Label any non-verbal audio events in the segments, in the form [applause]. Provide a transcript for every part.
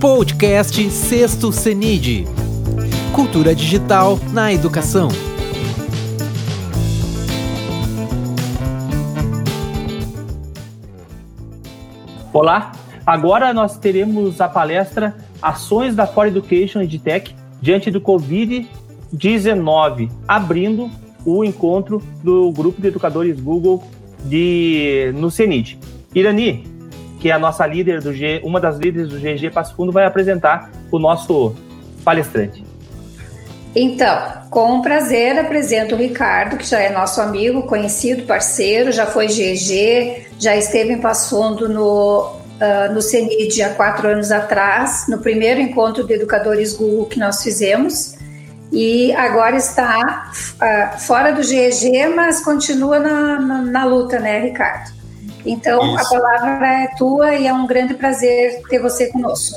Podcast Sexto CENID. Cultura digital na educação. Olá, agora nós teremos a palestra Ações da For Education EdTech diante do Covid-19, abrindo o encontro do grupo de educadores Google de, no CENID. Irani, que a nossa líder do G, uma das líderes do GG Passo Fundo, vai apresentar o nosso palestrante. Então, com prazer apresento o Ricardo, que já é nosso amigo, conhecido, parceiro, já foi GG, já esteve em Passo Fundo no, uh, no CENID há quatro anos atrás, no primeiro encontro de educadores Google que nós fizemos, e agora está uh, fora do GG, mas continua na, na, na luta, né, Ricardo? Então, Isso. a palavra é tua e é um grande prazer ter você conosco.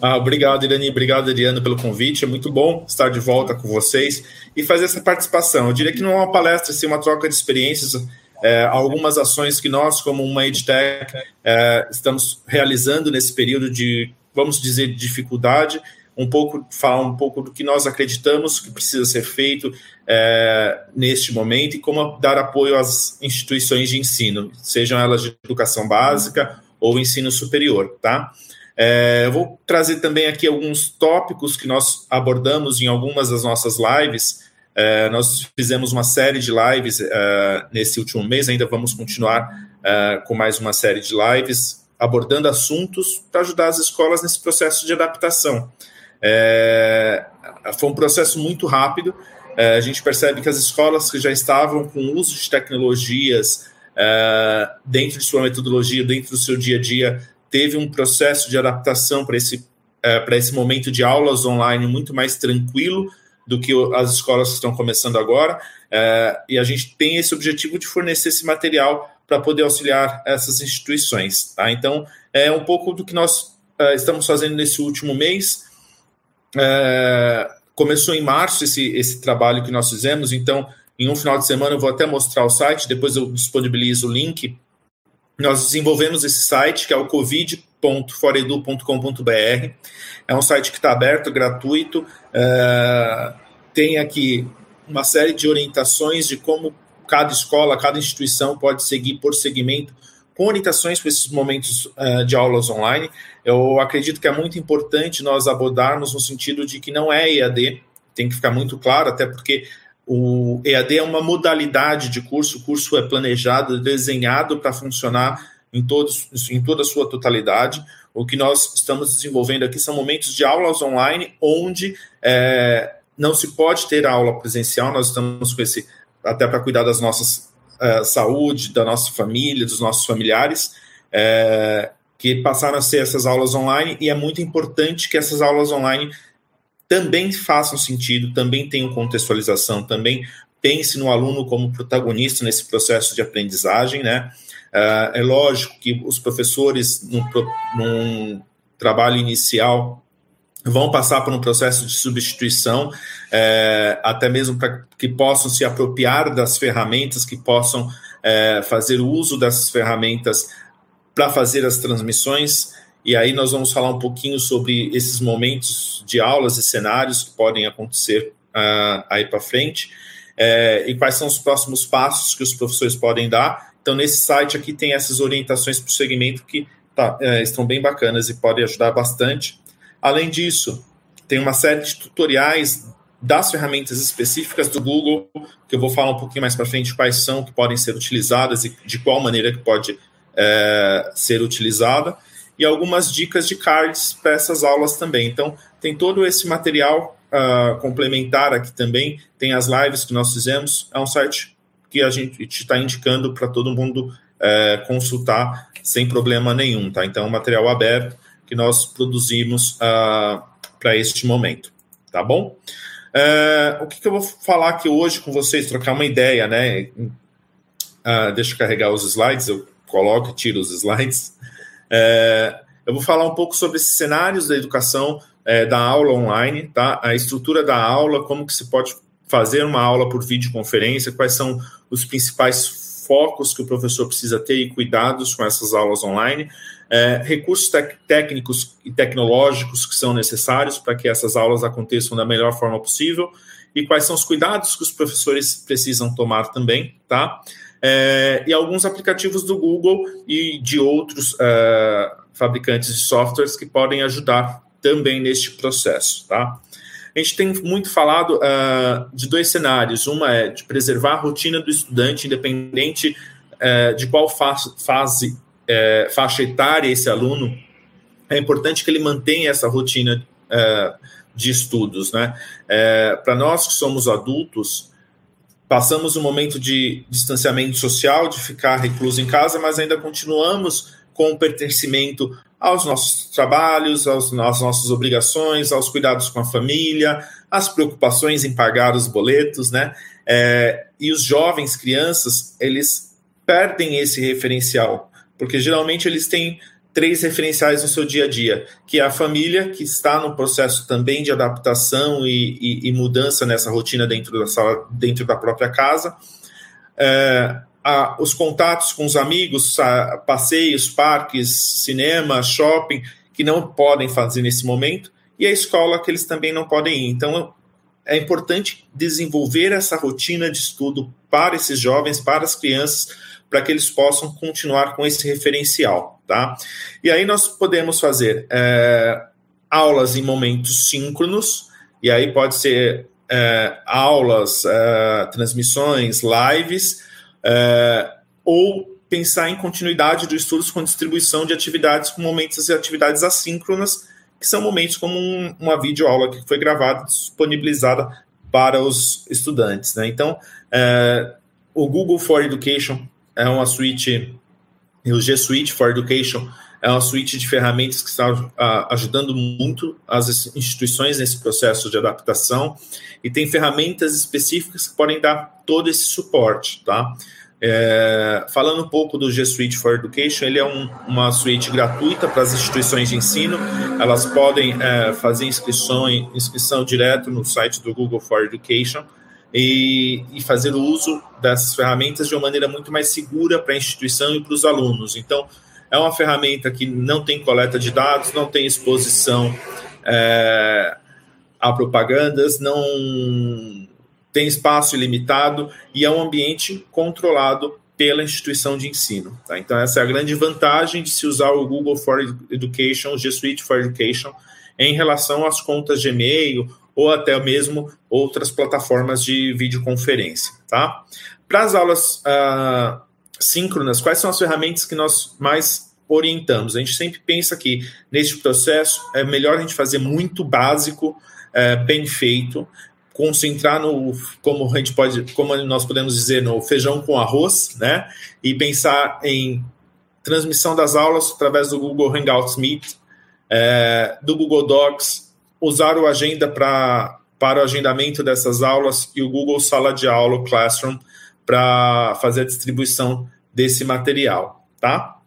Ah, obrigado, Irani. Obrigado, Adriano, pelo convite. É muito bom estar de volta com vocês e fazer essa participação. Eu diria que não é uma palestra, sim uma troca de experiências. É, algumas ações que nós, como uma EdTech, é, estamos realizando nesse período de, vamos dizer, dificuldade um pouco falar um pouco do que nós acreditamos que precisa ser feito é, neste momento e como dar apoio às instituições de ensino, sejam elas de educação básica ou ensino superior, tá? É, eu vou trazer também aqui alguns tópicos que nós abordamos em algumas das nossas lives. É, nós fizemos uma série de lives é, nesse último mês, ainda vamos continuar é, com mais uma série de lives abordando assuntos para ajudar as escolas nesse processo de adaptação. É, foi um processo muito rápido. É, a gente percebe que as escolas que já estavam com uso de tecnologias é, dentro de sua metodologia, dentro do seu dia a dia, teve um processo de adaptação para esse, é, para esse momento de aulas online muito mais tranquilo do que as escolas que estão começando agora. É, e a gente tem esse objetivo de fornecer esse material para poder auxiliar essas instituições. Tá? Então, é um pouco do que nós é, estamos fazendo nesse último mês. É, começou em março esse, esse trabalho que nós fizemos, então, em um final de semana eu vou até mostrar o site, depois eu disponibilizo o link. Nós desenvolvemos esse site, que é o covid.foredu.com.br. É um site que está aberto, gratuito, é, tem aqui uma série de orientações de como cada escola, cada instituição pode seguir por segmento com orientações para esses momentos uh, de aulas online. Eu acredito que é muito importante nós abordarmos no sentido de que não é EAD, tem que ficar muito claro, até porque o EAD é uma modalidade de curso, o curso é planejado, desenhado para funcionar em, todos, em toda a sua totalidade. O que nós estamos desenvolvendo aqui são momentos de aulas online, onde é, não se pode ter aula presencial, nós estamos com esse, até para cuidar das nossas uh, saúde da nossa família, dos nossos familiares, é, que passaram a ser essas aulas online, e é muito importante que essas aulas online também façam sentido, também tenham contextualização, também pense no aluno como protagonista nesse processo de aprendizagem, né? Uh, é lógico que os professores, num, num trabalho inicial, vão passar por um processo de substituição, é, até mesmo para que possam se apropriar das ferramentas, que possam é, fazer uso dessas ferramentas para fazer as transmissões. E aí nós vamos falar um pouquinho sobre esses momentos de aulas e cenários que podem acontecer uh, aí para frente. É, e quais são os próximos passos que os professores podem dar. Então, nesse site aqui tem essas orientações para o segmento que tá, estão bem bacanas e podem ajudar bastante. Além disso, tem uma série de tutoriais das ferramentas específicas do Google, que eu vou falar um pouquinho mais para frente quais são, que podem ser utilizadas e de qual maneira que pode é, ser utilizada, e algumas dicas de cards para essas aulas também. Então, tem todo esse material uh, complementar aqui também, tem as lives que nós fizemos, é um site que a gente está indicando para todo mundo uh, consultar sem problema nenhum, tá? Então, é um material aberto, que nós produzimos uh, ah, para este momento, tá bom? Uh, o que, que, eu vou falar aqui hoje com vocês, trocar uma ideia, né? Uh, deixa eu carregar os slides, eu coloco e tiro os slides. Uh, eu vou falar um pouco sobre esses cenários da educação eh, da aula online, tá? A estrutura da aula, como que se pode fazer uma aula por videoconferência, quais são os principais focos que o professor precisa ter e cuidados com essas aulas online. É, recursos técnicos e tecnológicos que são necessários para que essas aulas aconteçam da melhor forma possível e quais são os cuidados que os professores precisam tomar também, tá? É, e alguns aplicativos do Google e de outros é, fabricantes de softwares que podem ajudar também neste processo, tá? A gente tem muito falado uh, de dois cenários. Uma é de preservar a rotina do estudante, independente uh, de qual fase, uh, faixa etária esse aluno. É importante que ele mantenha essa rotina de estudos, né? Para nós que somos adultos, passamos um momento de distanciamento social, de ficar recluso em casa, mas ainda continuamos com o pertencimento aos nossos trabalhos, aos, às nossas obrigações, aos cuidados com a família, às preocupações em pagar os boletos, né? É, e os jovens, crianças, eles perdem esse referencial, porque geralmente eles têm três referenciais no seu dia a dia, que é a família, que está no processo também de adaptação e, e, e mudança nessa rotina dentro da sala, dentro da própria casa, é, a, os contatos com os amigos, a, passeios, parques, cinema, shopping, que não podem fazer nesse momento, e a escola que eles também não podem ir. Então, é importante desenvolver essa rotina de estudo para esses jovens, para as crianças, para que eles possam continuar com esse referencial, tá? E aí nós podemos fazer é, aulas em momentos síncronos, e aí pode ser é, aulas, é, transmissões, lives, é, ou pensar em continuidade dos estudos com distribuição de atividades com momentos e atividades assíncronas, que são momentos como um, uma videoaula que foi gravada, disponibilizada para os estudantes. Né? Então, é, o Google for Education é uma suíte, e o G Suite for Education é uma suíte de ferramentas que está ajudando muito as instituições nesse processo de adaptação e tem ferramentas específicas que podem dar todo esse suporte, tá? É, falando um pouco do G Suite for Education, ele é um, uma suíte gratuita para as instituições de ensino. Elas podem é, fazer inscrição, inscrição direto no site do Google for Education e, e fazer o uso dessas ferramentas de uma maneira muito mais segura para a instituição e para os alunos. Então, é uma ferramenta que não tem coleta de dados, não tem exposição é, a propagandas, não tem espaço ilimitado e é um ambiente controlado pela instituição de ensino. Tá? Então, essa é a grande vantagem de se usar o Google for Education, o G Suite for Education, em relação às contas de e-mail ou até mesmo outras plataformas de videoconferência. Tá? Para as aulas uh, síncronas, quais são as ferramentas que nós mais orientamos? A gente sempre pensa que neste processo é melhor a gente fazer muito básico, é, bem feito, concentrar no, como a gente pode, como nós podemos dizer, no feijão com arroz, né? E pensar em transmissão das aulas através do Google Hangouts Meet, é, do Google Docs, usar o agenda para para o agendamento dessas aulas e o Google Sala de Aula, o Classroom, para fazer a distribuição desse material, tá?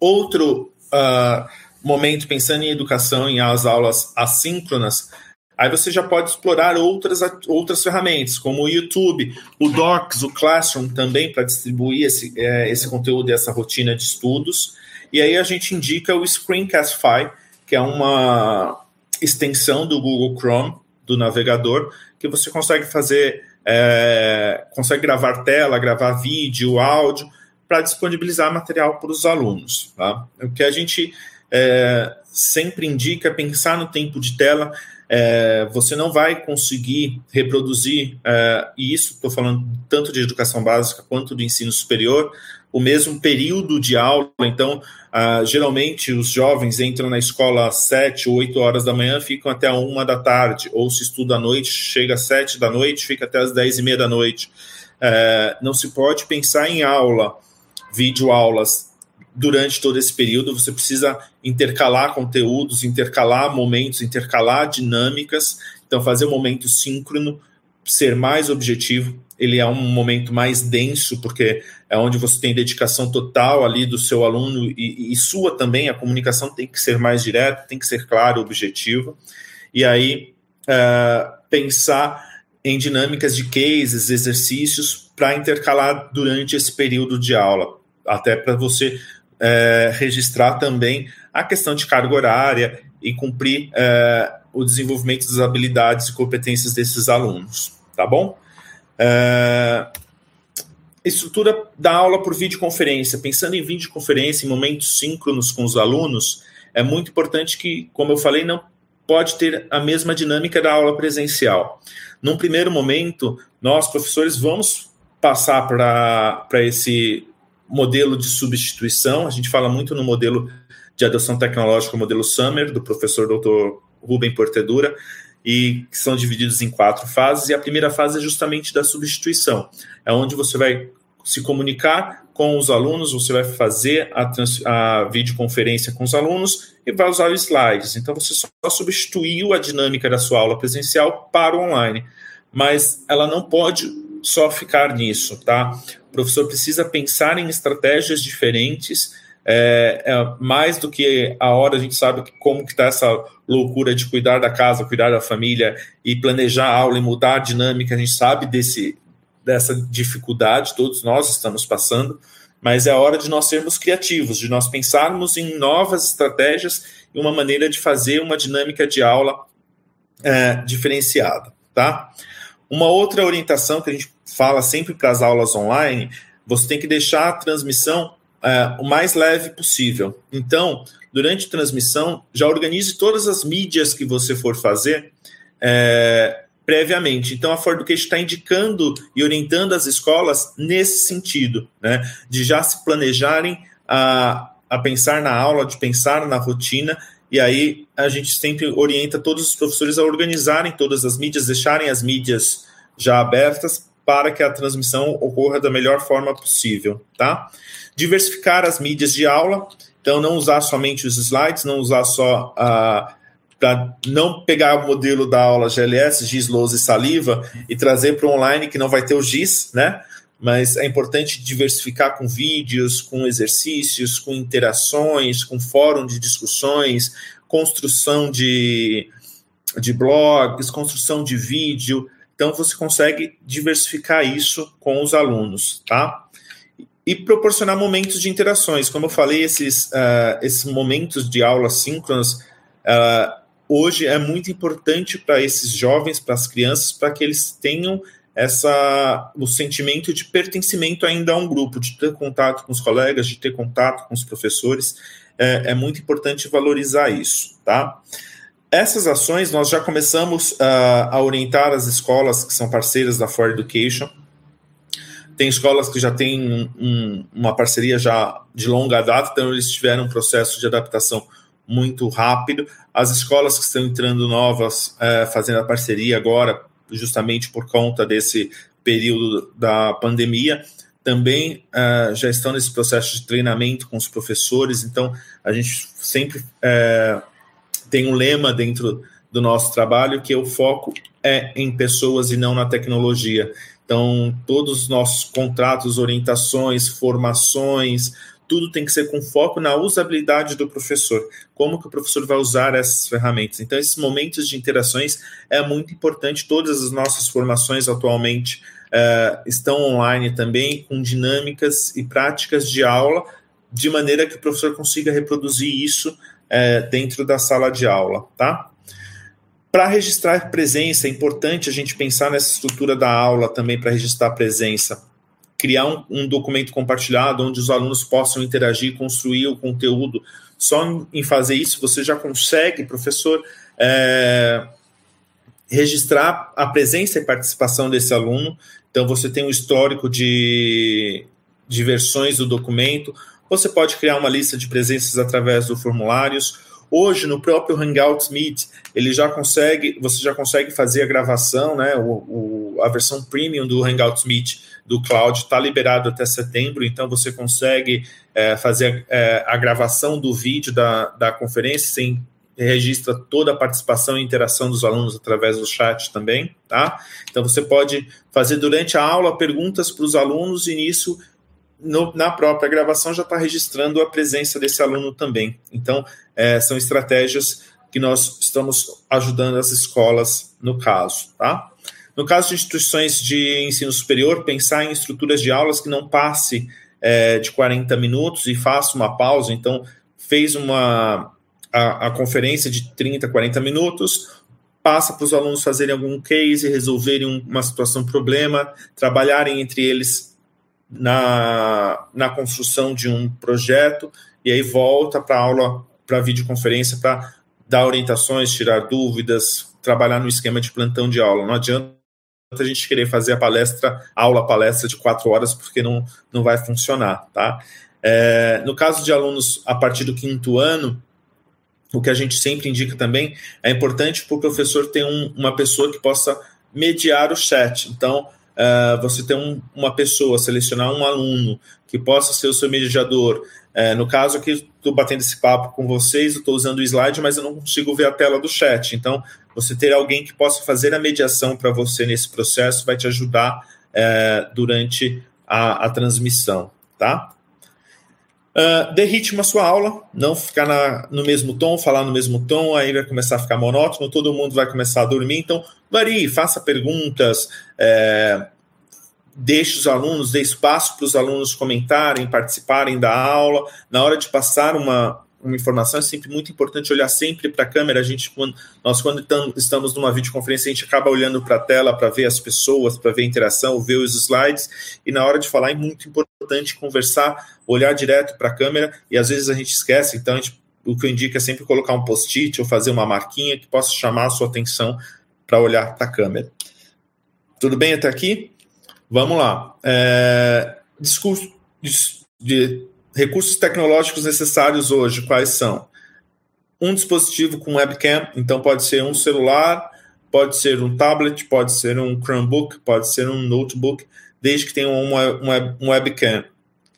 Outro uh, momento, pensando em educação, em as aulas assíncronas, aí você já pode explorar outras, outras ferramentas, como o YouTube, o Docs, o Classroom também, para distribuir esse, é, esse conteúdo e essa rotina de estudos. E aí a gente indica o Screencastify, que é uma extensão do Google Chrome, do navegador, que você consegue fazer, é, consegue gravar tela, gravar vídeo, áudio, para disponibilizar material para os alunos. Tá? O que a gente é, sempre indica é pensar no tempo de tela. É, você não vai conseguir reproduzir, é, e isso estou falando tanto de educação básica quanto do ensino superior, o mesmo período de aula. Então, ah, geralmente os jovens entram na escola às 7 ou 8 horas da manhã, ficam até a 1 da tarde, ou se estuda à noite, chega às 7 da noite, fica até às 10 e meia da noite. É, não se pode pensar em aula videoaulas durante todo esse período. Você precisa intercalar conteúdos, intercalar momentos, intercalar dinâmicas. Então, fazer o um momento síncrono, ser mais objetivo. Ele é um momento mais denso, porque é onde você tem dedicação total ali do seu aluno e, e sua também. A comunicação tem que ser mais direta, tem que ser clara, objetiva. E aí, uh, pensar em dinâmicas de cases, exercícios, para intercalar durante esse período de aula até para você é, registrar também a questão de carga horária e cumprir é, o desenvolvimento das habilidades e competências desses alunos, tá bom? É, estrutura da aula por videoconferência. Pensando em videoconferência, em momentos síncronos com os alunos, é muito importante que, como eu falei, não pode ter a mesma dinâmica da aula presencial. Num primeiro momento, nós, professores, vamos passar para esse modelo de substituição. A gente fala muito no modelo de adoção tecnológica, o modelo Summer, do professor Dr. Rubem Portedura, e que são divididos em quatro fases. E a primeira fase é justamente da substituição, é onde você vai se comunicar com os alunos, você vai fazer a, trans, a videoconferência com os alunos e vai usar os slides. Então, você só substituiu a dinâmica da sua aula presencial para o online, mas ela não pode só ficar nisso, tá? O professor precisa pensar em estratégias diferentes, é, é, mais do que a hora a gente sabe como que está essa loucura de cuidar da casa, cuidar da família e planejar a aula e mudar a dinâmica, a gente sabe desse, dessa dificuldade, todos nós estamos passando, mas é a hora de nós sermos criativos, de nós pensarmos em novas estratégias e uma maneira de fazer uma dinâmica de aula é, diferenciada, tá? Uma outra orientação que a gente fala sempre para as aulas online, você tem que deixar a transmissão é, o mais leve possível. Então, durante a transmissão, já organize todas as mídias que você for fazer é, previamente. Então, a Ford Education está indicando e orientando as escolas nesse sentido, né, de já se planejarem a, a pensar na aula, de pensar na rotina, e aí a gente sempre orienta todos os professores a organizarem todas as mídias, deixarem as mídias já abertas para que a transmissão ocorra da melhor forma possível, tá? Diversificar as mídias de aula, então não usar somente os slides, não usar só a para não pegar o modelo da aula GLS, GIS, Lousa e Saliva, e trazer para o online que não vai ter o GIS, né? Mas é importante diversificar com vídeos, com exercícios, com interações, com fórum de discussões, construção de, de blogs, construção de vídeo. Então você consegue diversificar isso com os alunos, tá? E proporcionar momentos de interações. Como eu falei, esses, uh, esses momentos de aula síncronas uh, hoje é muito importante para esses jovens, para as crianças, para que eles tenham essa o sentimento de pertencimento ainda a um grupo, de ter contato com os colegas, de ter contato com os professores. É, é muito importante valorizar isso, tá? Essas ações nós já começamos uh, a orientar as escolas que são parceiras da For Education. Tem escolas que já têm um, um, uma parceria já de longa data, então eles tiveram um processo de adaptação muito rápido. As escolas que estão entrando novas, é, fazendo a parceria agora, justamente por conta desse período da pandemia, também é, já estão nesse processo de treinamento com os professores. Então, a gente sempre é, tem um lema dentro do nosso trabalho que o foco é em pessoas e não na tecnologia. Então, todos os nossos contratos, orientações, formações, tudo tem que ser com foco na usabilidade do professor, como que o professor vai usar essas ferramentas. Então, esses momentos de interações é muito importante. Todas as nossas formações atualmente uh, estão online também, com dinâmicas e práticas de aula, de maneira que o professor consiga reproduzir isso uh, dentro da sala de aula, tá? Para registrar presença, é importante a gente pensar nessa estrutura da aula também para registrar presença criar um, um, documento compartilhado onde os alunos possam interagir, construir o conteúdo. Só em fazer isso você já consegue, professor, é, registrar a presença e participação desse aluno. Então você tem um histórico de, de versões do documento. Você pode criar uma lista de presenças através dos formulários. Hoje, no próprio Hangouts Meet, ele já consegue, você já consegue fazer a gravação, né? O, o, a versão premium do Hangouts Meet do cloud está liberado até setembro, então você consegue é, fazer é, a gravação do vídeo da, da conferência, sem registra toda a participação e interação dos alunos através do chat também, tá? Então você pode fazer durante a aula perguntas para os alunos e nisso no, na própria gravação já está registrando a presença desse aluno também. Então é, são estratégias que nós estamos ajudando as escolas no caso, tá? No caso de instituições de ensino superior, pensar em estruturas de aulas que não passe é, de 40 minutos e faço uma pausa. Então, fez uma a, a conferência de 30, 40 minutos, passa para os alunos fazerem algum case, resolverem uma situação, problema, trabalharem entre eles na, na construção de um projeto, e aí volta para aula, para videoconferência, para dar orientações, tirar dúvidas, trabalhar no esquema de plantão de aula. Não adianta a gente querer fazer a palestra, aula, palestra de quatro horas, porque não, não vai funcionar, tá? É, no caso de alunos a partir do quinto ano, o que a gente sempre indica também é importante para o professor ter um, uma pessoa que possa mediar o chat. Então, uh, você ter um, uma pessoa, selecionar um aluno que possa ser o seu mediador. Uh, no caso aqui, estou batendo esse papo com vocês, estou usando o slide, mas eu não consigo ver a tela do chat. Então, você ter alguém que possa fazer a mediação para você nesse processo vai te ajudar uh, durante a, a transmissão, tá? Uh, à sua aula, não ficar na, no mesmo tom, falar no mesmo tom, aí vai começar a ficar monótono, todo mundo vai começar a dormir. Então, varie, faça perguntas, é, deixe os alunos, dê espaço para os alunos comentarem, participarem da aula. Na hora de passar uma, uma informação, é sempre muito importante olhar sempre para a câmera. A gente, quando, nós, quando estamos numa videoconferência, a gente acaba olhando para a tela para ver as pessoas, para ver a interação, ver os slides, e na hora de falar é muito importante conversar, olhar direto para a câmera, e às vezes a gente esquece, então gente, o que eu indico é sempre colocar um post-it ou fazer uma marquinha que possa chamar a sua atenção para olhar para a câmera. Tudo bem até aqui? Vamos lá. É, discurso de recursos tecnológicos necessários hoje, quais são? Um dispositivo com webcam, então pode ser um celular, pode ser um tablet, pode ser um Chromebook, pode ser um notebook, desde que tenha um webcam.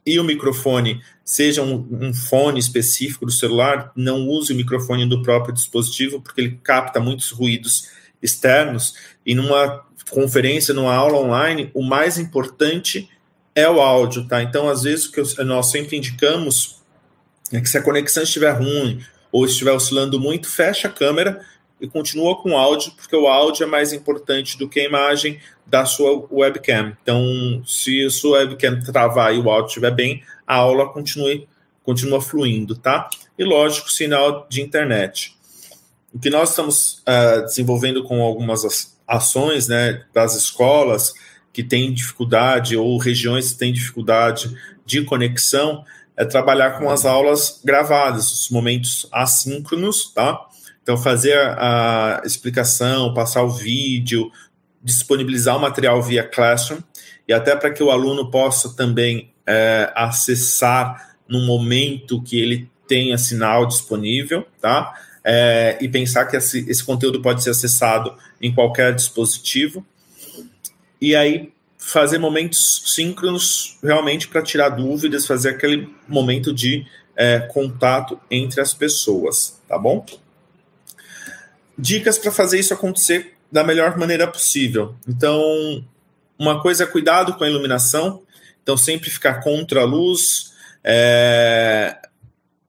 E o microfone seja um, um, fone específico do celular, não use o microfone do próprio dispositivo, porque ele capta muitos ruídos externos. E numa conferência, numa aula online, o mais importante é o áudio, tá? Então, às vezes, o que nós sempre indicamos é que se a conexão estiver ruim ou estiver oscilando muito, fecha a câmera e continua com o áudio, porque o áudio é mais importante do que a imagem da sua webcam. Então, se a sua webcam travar e o áudio estiver bem, a aula continue, continua fluindo, tá? E lógico, sinal de internet. O que nós estamos uh, desenvolvendo com algumas ações né, das escolas que têm dificuldade ou regiões que têm dificuldade de conexão é trabalhar com as aulas gravadas, os momentos assíncronos, tá? Então, fazer a, explicação, passar o vídeo, disponibilizar o material via Classroom e até para que o aluno possa também é, acessar no momento que ele tenha sinal disponível, tá? É, e pensar que esse, esse conteúdo pode ser acessado em qualquer dispositivo e aí fazer momentos síncronos realmente para tirar dúvidas, fazer aquele momento de é, contato entre as pessoas, tá bom? Dicas para fazer isso acontecer da melhor maneira possível. Então, uma coisa é cuidado com a iluminação, então sempre ficar contra a luz. É...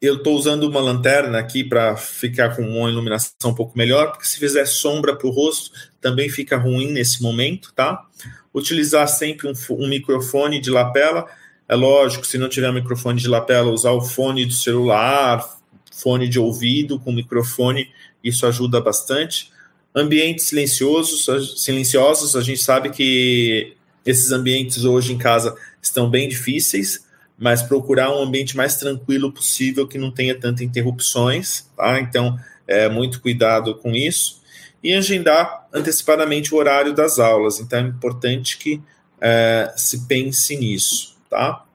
Eu estou usando uma lanterna aqui para ficar com uma iluminação um pouco melhor, porque se fizer sombra para o rosto, também fica ruim nesse momento, tá? Utilizar sempre um, um, microfone de lapela. É lógico, se não tiver microfone de lapela, usar o fone do celular, fone de ouvido com microfone, isso ajuda bastante. Ambientes silenciosos, silenciosos, a gente sabe que esses ambientes hoje em casa estão bem difíceis, mas procurar um ambiente mais tranquilo possível que não tenha tantas interrupções, tá? Então, é muito cuidado com isso e agendar antecipadamente o horário das aulas. Então é importante que é, se pense nisso, tá?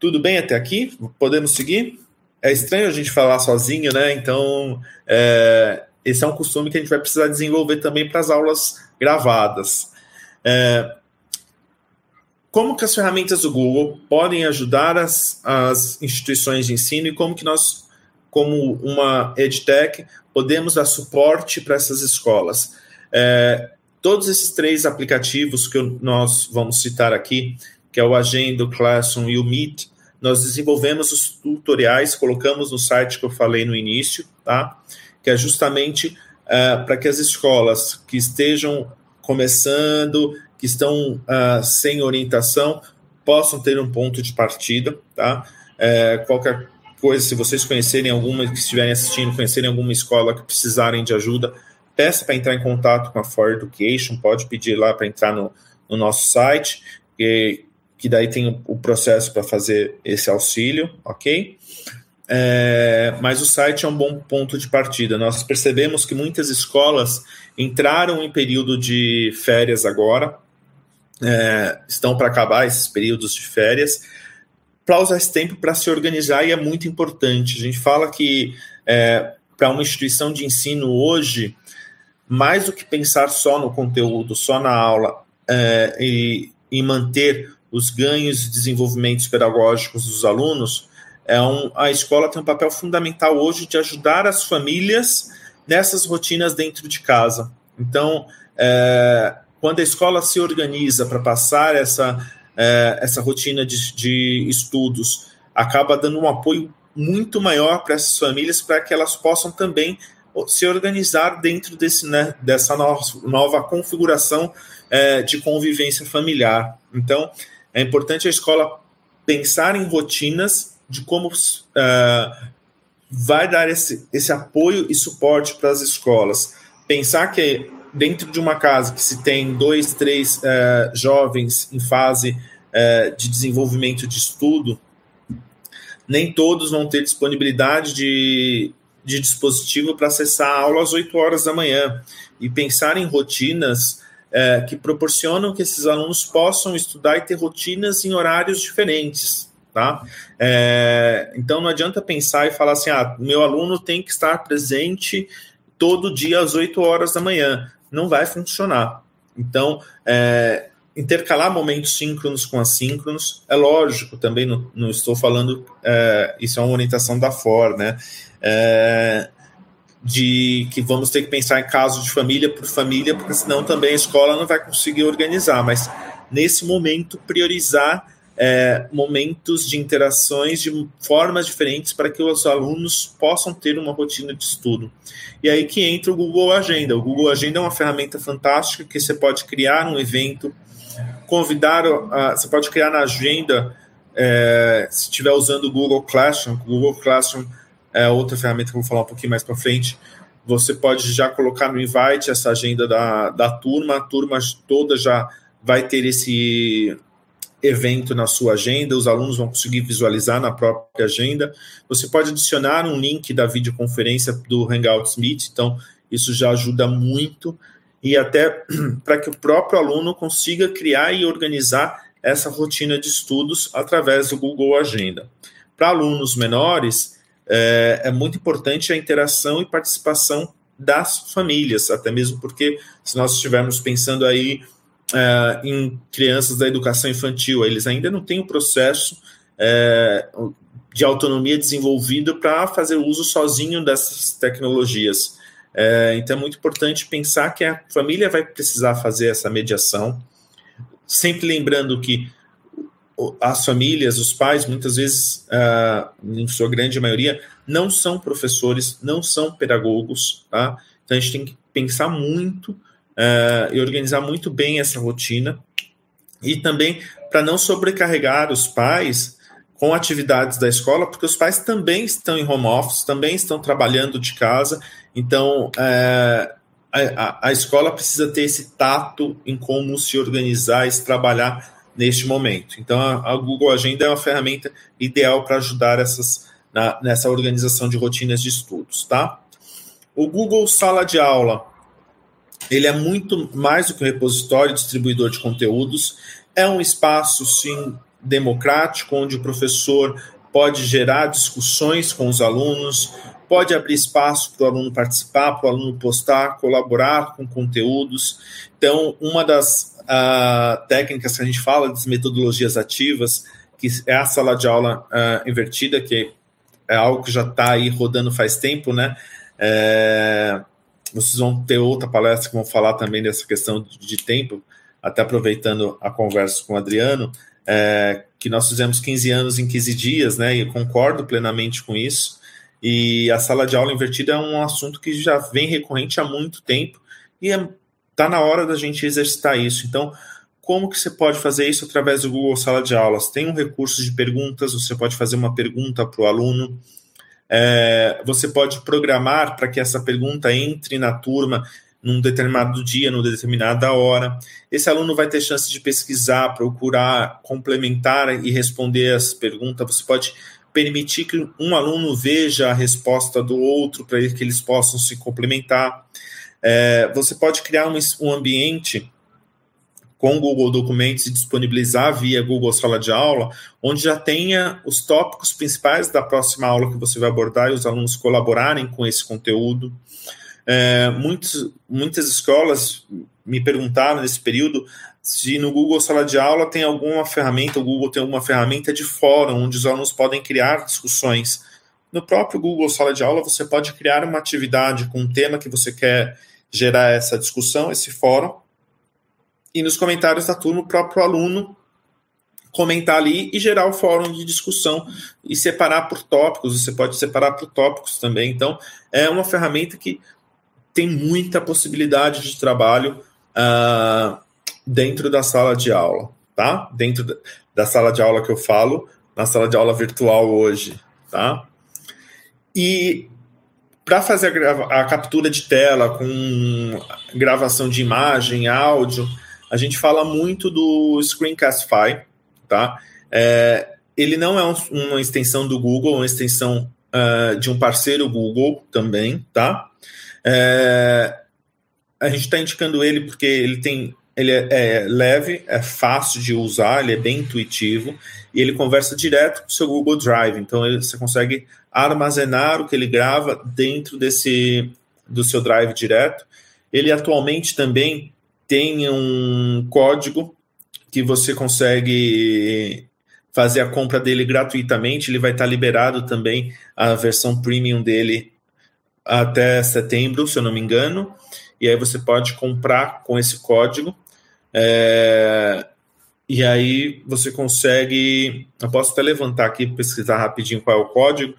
Tudo bem até aqui? Podemos seguir? É estranho a gente falar sozinho, né? Então, é, esse é um costume que a gente vai precisar desenvolver também para as aulas gravadas. É, como que as ferramentas do Google podem ajudar as, as instituições de ensino e como que nós, como uma EdTech, podemos dar suporte para essas escolas. É, todos esses três aplicativos que nós vamos citar aqui, que é o Agenda, o Classroom e o Meet, nós desenvolvemos os tutoriais, colocamos no site que eu falei no início, tá? Que é justamente é, para que as escolas que estejam começando, que estão uh, sem orientação, possam ter um ponto de partida, tá? É, qualquer coisa, se vocês conhecerem alguma, que estiverem assistindo, conhecerem alguma escola que precisarem de ajuda, peça para entrar em contato com a For Education, pode pedir lá para entrar no, no, nosso site, que, que daí tem o processo para fazer esse auxílio, ok? É, mas o site é um bom ponto de partida. Nós percebemos que muitas escolas entraram em período de férias agora, é, estão para acabar esses períodos de férias, para usar esse tempo para se organizar e é muito importante. A gente fala que é, para uma instituição de ensino hoje, mais do que pensar só no conteúdo, só na aula é, e, e manter os ganhos e desenvolvimentos pedagógicos dos alunos, é um, a escola tem um papel fundamental hoje de ajudar as famílias nessas rotinas dentro de casa. Então, é, quando a escola se organiza para passar essa, é, essa rotina de, de estudos, acaba dando um apoio muito maior para essas famílias para que elas possam também se organizar dentro desse, né, dessa no, nova configuração é, de convivência familiar. Então, é importante a escola pensar em rotinas de como uh, vai dar esse, esse apoio e suporte para as escolas. Pensar que dentro de uma casa que se tem dois, três uh, jovens em fase uh, de desenvolvimento de estudo, nem todos vão ter disponibilidade de, de dispositivo para acessar a aula às 8 horas da manhã. E pensar em rotinas que proporcionam que esses alunos possam estudar e ter rotinas em horários diferentes tá? É, então não adianta pensar e falar assim, ah, meu aluno tem que estar presente todo dia às 8 horas da manhã. Não vai funcionar. Então, é, intercalar momentos síncronos com assíncronos, é lógico, também não, não estou falando, é, isso é uma orientação da FOR, né? É, de que vamos ter que pensar em caso de família por família, porque senão também a escola não vai conseguir organizar, mas nesse momento priorizar é, momentos de interações de formas diferentes para que os alunos possam ter uma rotina de estudo. E aí que entra o Google Agenda. O Google Agenda é uma ferramenta fantástica que você pode criar um evento, convidar, a, você pode criar na agenda, é, se estiver usando o Google Classroom, o Google Classroom é outra ferramenta que eu vou falar um pouquinho mais para frente, você pode já colocar no invite essa agenda da, da turma, a turma toda já vai ter esse evento na sua agenda, os alunos vão conseguir visualizar na própria agenda. Você pode adicionar um link da videoconferência do Hangouts Meet, então isso já ajuda muito e até [clears throat] para que o próprio aluno consiga criar e organizar essa rotina de estudos através do Google Agenda. Para alunos menores, é, é muito importante a interação e participação das famílias, até mesmo porque se nós estivermos pensando aí é, em crianças da educação infantil. Eles ainda não têm o processo é, de autonomia desenvolvido para fazer uso sozinho dessas tecnologias. É, então é muito importante pensar que a família vai precisar fazer essa mediação, sempre lembrando que as famílias, os pais, muitas vezes, uh, em sua grande maioria, não são professores, não são pedagogos, tá? Então a gente tem que pensar muito uh, e organizar muito bem essa rotina. E também para não sobrecarregar os pais com atividades da escola, porque os pais também estão em home office, também estão trabalhando de casa, então é, a, a, escola precisa ter esse tato em como se organizar e se trabalhar neste momento. Então a, a Google Agenda é uma ferramenta ideal para ajudar essas, na, nessa organização de rotinas de estudos, tá? O Google Sala de Aula ele é muito mais do que um repositório distribuidor de conteúdos, é um espaço, sim, democrático, onde o professor pode gerar discussões com os alunos, pode abrir espaço para o aluno participar, para o aluno postar, colaborar com conteúdos. Então, uma das uh, técnicas que a gente fala, das metodologias ativas, que é a sala de aula uh, invertida, que é algo que já está aí rodando faz tempo, né? É, vocês vão ter outra palestra que vão falar também dessa questão de, tempo, até aproveitando a conversa com o Adriano, é, que nós fizemos 15 anos em 15 dias, né? E eu concordo plenamente com isso. E a sala de aula invertida é um assunto que já vem recorrente há muito tempo e está é, na hora da gente exercitar isso. Então, como que você pode fazer isso através do Google Sala de Aulas? Tem um recurso de perguntas, você pode fazer uma pergunta para o aluno, é, você pode programar para que essa pergunta entre na turma num determinado dia, numa determinada hora. Esse aluno vai ter chance de pesquisar, procurar, complementar e responder as perguntas. Você pode permitir que um aluno veja a resposta do outro para que eles possam se complementar. É, você pode criar um, um ambiente com o Google Documentos e disponibilizar via Google Sala de Aula, onde já tenha os tópicos principais da próxima aula que você vai abordar e os alunos colaborarem com esse conteúdo. É, muitos, muitas escolas me perguntaram nesse período se no Google Sala de Aula tem alguma ferramenta, o Google tem alguma ferramenta de fórum, onde os alunos podem criar discussões. No próprio Google Sala de Aula, você pode criar uma atividade com um tema que você quer gerar essa discussão, esse fórum, e nos comentários da turma, o próprio aluno comentar ali e gerar o fórum de discussão e separar por tópicos, você pode separar por tópicos também. Então, é uma ferramenta que tem muita possibilidade de trabalho uh, dentro da sala de aula, tá? Dentro da sala de aula que eu falo, na sala de aula virtual hoje, tá? E para fazer a, a, captura de tela com gravação de imagem, áudio, a gente fala muito do Screencastify, tá? É, ele não é um, uma extensão do Google, é uma extensão uh, de um parceiro Google também, tá? É, a gente está indicando ele porque ele tem ele é, é, leve, é fácil de usar, ele é bem intuitivo e ele conversa direto com o seu Google Drive. Então ele, você consegue armazenar o que ele grava dentro desse do seu Drive direto. Ele atualmente também tem um código que você consegue fazer a compra dele gratuitamente. Ele vai estar liberado também a versão premium dele até setembro, se eu não me engano. E aí você pode comprar com esse código. É, e aí você consegue. Eu posso até levantar aqui, pesquisar rapidinho qual é o código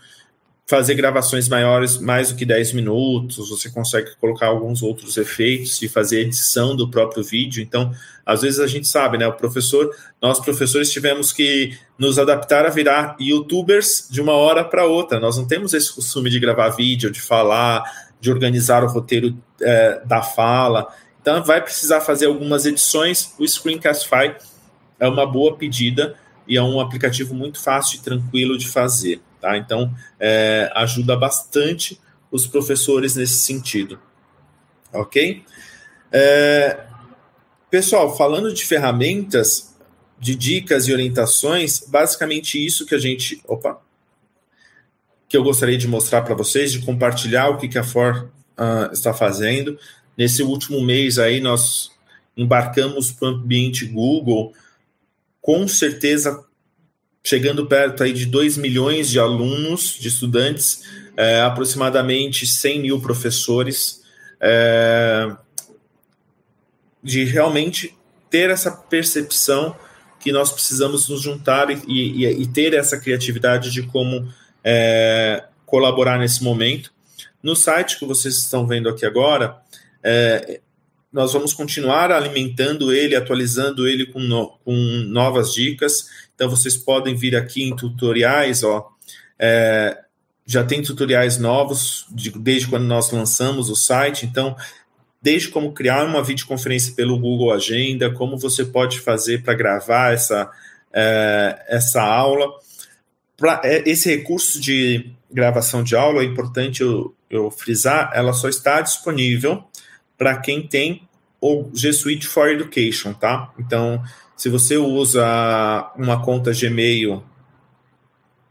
fazer gravações maiores, mais do que 10 minutos, você consegue colocar alguns outros efeitos e fazer edição do próprio vídeo. Então, às vezes a gente sabe, né? O professor, nós professores tivemos que nos adaptar a virar youtubers de uma hora para outra. Nós não temos esse costume de gravar vídeo, de falar, de organizar o roteiro é, da fala. Então, vai precisar fazer algumas edições. O Screencastify é uma boa pedida e é um aplicativo muito fácil e tranquilo de fazer. Tá? Então, é, ajuda bastante os professores nesse sentido. Ok? É, pessoal, falando de ferramentas, de dicas e orientações, basicamente isso que a gente. Opa! Que eu gostaria de mostrar para vocês, de compartilhar o que, que a For uh, está fazendo. Nesse último mês aí, nós embarcamos para o ambiente Google, com certeza chegando perto aí de 2 milhões de alunos, de estudantes, é, aproximadamente 100 mil professores, é, de realmente ter essa percepção que nós precisamos nos juntar e, e, e ter essa criatividade de como é, colaborar nesse momento. No site que vocês estão vendo aqui agora, é, nós vamos continuar alimentando ele, atualizando ele com, no, com novas dicas. Então, vocês podem vir aqui em tutoriais, ó. É, já tem tutoriais novos de, desde quando nós lançamos o site. Então, desde como criar uma videoconferência pelo Google Agenda, como você pode fazer para gravar essa, é, essa aula. Pra, é, esse recurso de gravação de aula, é importante eu, eu frisar, ela só está disponível para quem tem o G Suite for Education, tá? Então, se você usa uma conta Gmail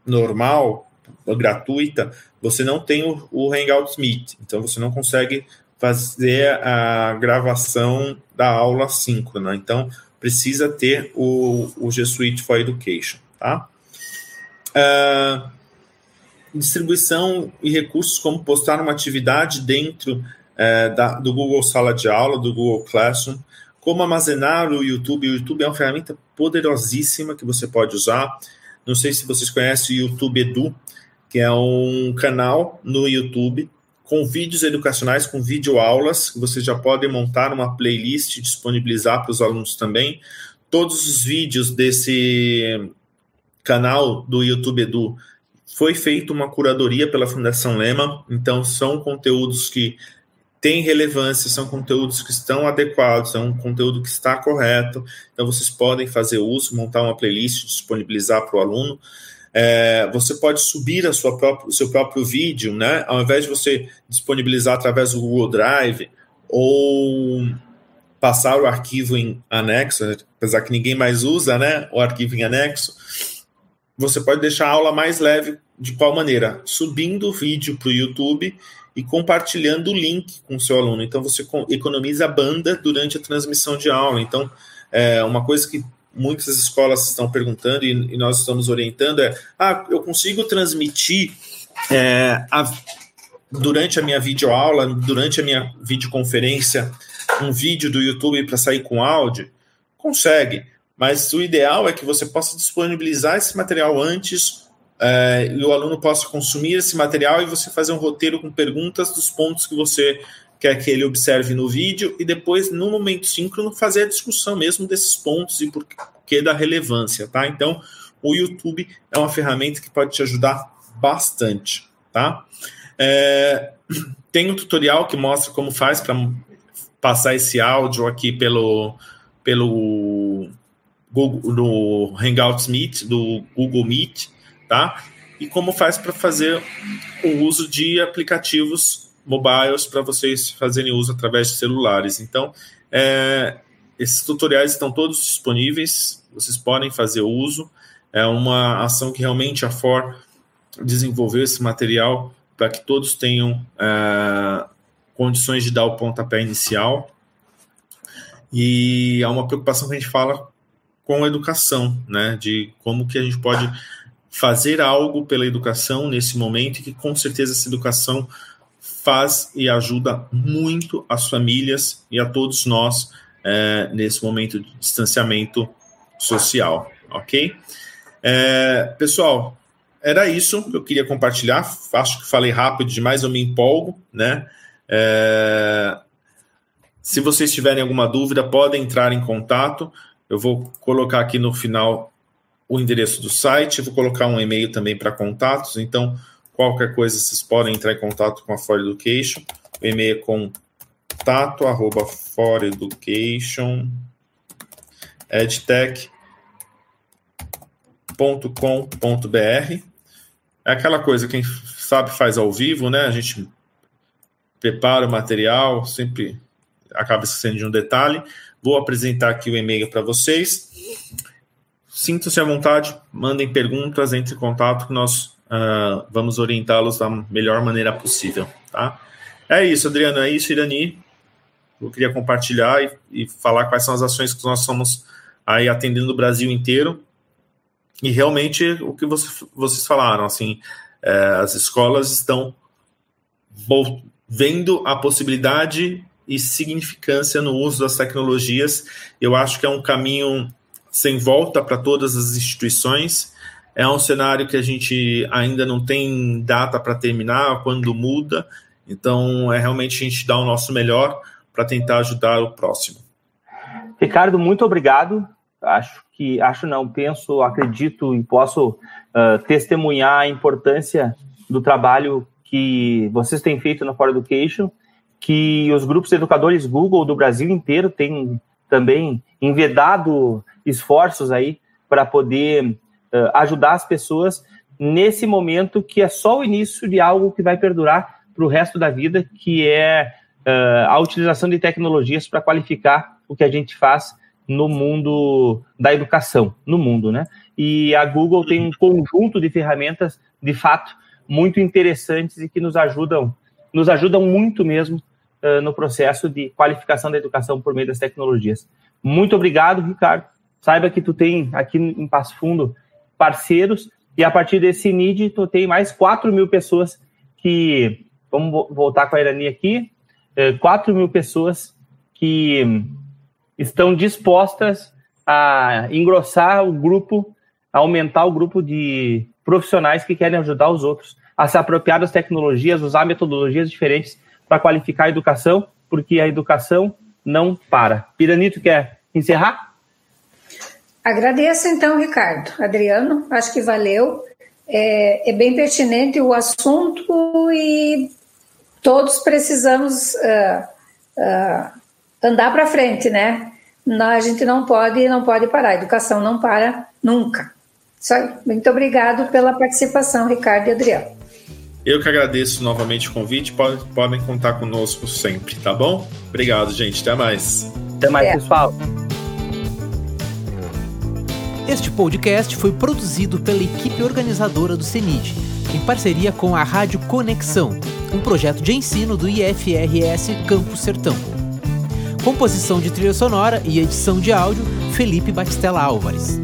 normal, gratuita, você não tem o, o Hangouts Meet, então você não consegue fazer a gravação da aula síncrona. Então, precisa ter o, o G Suite for Education, tá? Uh, distribuição e recursos como postar uma atividade dentro é, da, do Google Sala de Aula, do Google Classroom, como armazenar o YouTube. O YouTube é uma ferramenta poderosíssima que você pode usar. Não sei se vocês conhecem o YouTube Edu, que é um canal no YouTube com vídeos educacionais, com videoaulas, que você já pode montar uma playlist e disponibilizar para os alunos também. Todos os vídeos desse canal do YouTube Edu foi feita uma curadoria pela Fundação Lema, então são conteúdos que têm relevância, são conteúdos que estão adequados, é um conteúdo que está correto, então vocês podem fazer uso, montar uma playlist, disponibilizar para o aluno. É, você pode subir a sua própria, o seu próprio vídeo, né? Ao invés de você disponibilizar através do Google Drive ou passar o arquivo em anexo, apesar que ninguém mais usa, né? O arquivo em anexo, você pode deixar a aula mais leve de qual maneira? Subindo o vídeo para o YouTube e compartilhando o link com o seu aluno. Então, você economiza banda durante a transmissão de aula. Então, é uma coisa que muitas escolas estão perguntando e, e nós estamos orientando é: ah, eu consigo transmitir é, a, durante a minha videoaula, durante a minha videoconferência, um vídeo do YouTube para sair com áudio? Consegue, mas o ideal é que você possa disponibilizar esse material antes é, e o aluno possa consumir esse material e você fazer um roteiro com perguntas dos pontos que você quer que ele observe no vídeo e depois, no momento síncrono, fazer a discussão mesmo desses pontos e por que da relevância, tá? Então, o YouTube é uma ferramenta que pode te ajudar bastante, tá? É, [clears throat] tem um tutorial que mostra como faz para passar esse áudio aqui pelo, pelo Google, no Hangouts Meet, do Google Meet, tá? E como faz para fazer o uso de aplicativos mobiles para vocês fazerem uso através de celulares. Então, é, esses tutoriais estão todos disponíveis, vocês podem fazer uso. É uma ação que realmente a FOR desenvolveu esse material para que todos tenham é, condições de dar o pontapé inicial. E há uma preocupação que a gente fala com a educação, né? De como que a gente pode fazer algo pela educação nesse momento e que com certeza essa educação faz e ajuda muito as famílias e a todos nós é, nesse momento de distanciamento social, ok? É, pessoal, era isso que eu queria compartilhar. Acho que falei rápido demais, eu me empolgo, né? É, se vocês tiverem alguma dúvida, podem entrar em contato. Eu vou colocar aqui no final o endereço do site, vou colocar um e-mail também para contatos, então qualquer coisa vocês podem entrar em contato com a For Education. O e-mail é contato arroba edtech.com.br. É aquela coisa, quem sabe faz ao vivo, né? A gente prepara o material, sempre acaba esquecendo de um detalhe. Vou apresentar aqui o e-mail para vocês. Sintam-se à vontade, mandem perguntas, entre em contato que nós uh, vamos orientá-los da melhor maneira possível, tá? É isso, Adriano, é isso, Irani. Eu queria compartilhar e, e falar quais são as ações que nós somos aí atendendo o Brasil inteiro. E realmente o que você, vocês falaram, assim, é, as escolas estão vendo a possibilidade e significância no uso das tecnologias. Eu acho que é um caminho sem volta para todas as instituições. É um cenário que a gente ainda não tem data para terminar, quando muda. Então, é realmente a gente dar o nosso melhor para tentar ajudar o próximo. Ricardo, muito obrigado. Acho que, acho não, penso, acredito e posso uh, testemunhar a importância do trabalho que vocês têm feito na For Education que os grupos educadores Google do Brasil inteiro têm também envedado esforços aí para poder uh, ajudar as pessoas nesse momento que é só o início de algo que vai perdurar para o resto da vida, que é uh, a utilização de tecnologias para qualificar o que a gente faz no mundo da educação, no mundo, né? E a Google tem um conjunto de ferramentas, de fato, muito interessantes e que nos ajudam, nos ajudam muito mesmo uh, no processo de qualificação da educação por meio das tecnologias. Muito obrigado, Ricardo. Saiba que tu tem aqui em Passo Fundo parceiros e a partir desse NID tu tem mais 4 mil pessoas que, vamos voltar com a Irani aqui, uh, 4 mil pessoas que estão dispostas a engrossar o grupo, aumentar o grupo de profissionais que querem ajudar os outros a se apropriar das tecnologias, usar metodologias diferentes para qualificar a educação, porque a educação não para. Piranito quer encerrar? Agradeço então, Ricardo. Adriano, acho que valeu. É, é bem pertinente o assunto e todos precisamos uh, uh, andar para frente, né? a gente não pode, não pode parar. A educação não para nunca. Muito obrigado pela participação, Ricardo e Adriano. Eu que agradeço novamente o convite. Podem, podem contar conosco sempre, tá bom? Obrigado, gente. Até mais. Até mais, é. pessoal. Este podcast foi produzido pela equipe organizadora do CENID, em parceria com a Rádio Conexão, um projeto de ensino do IFRS Campo Sertão. Composição de trilha sonora e edição de áudio, Felipe Batistella Álvares.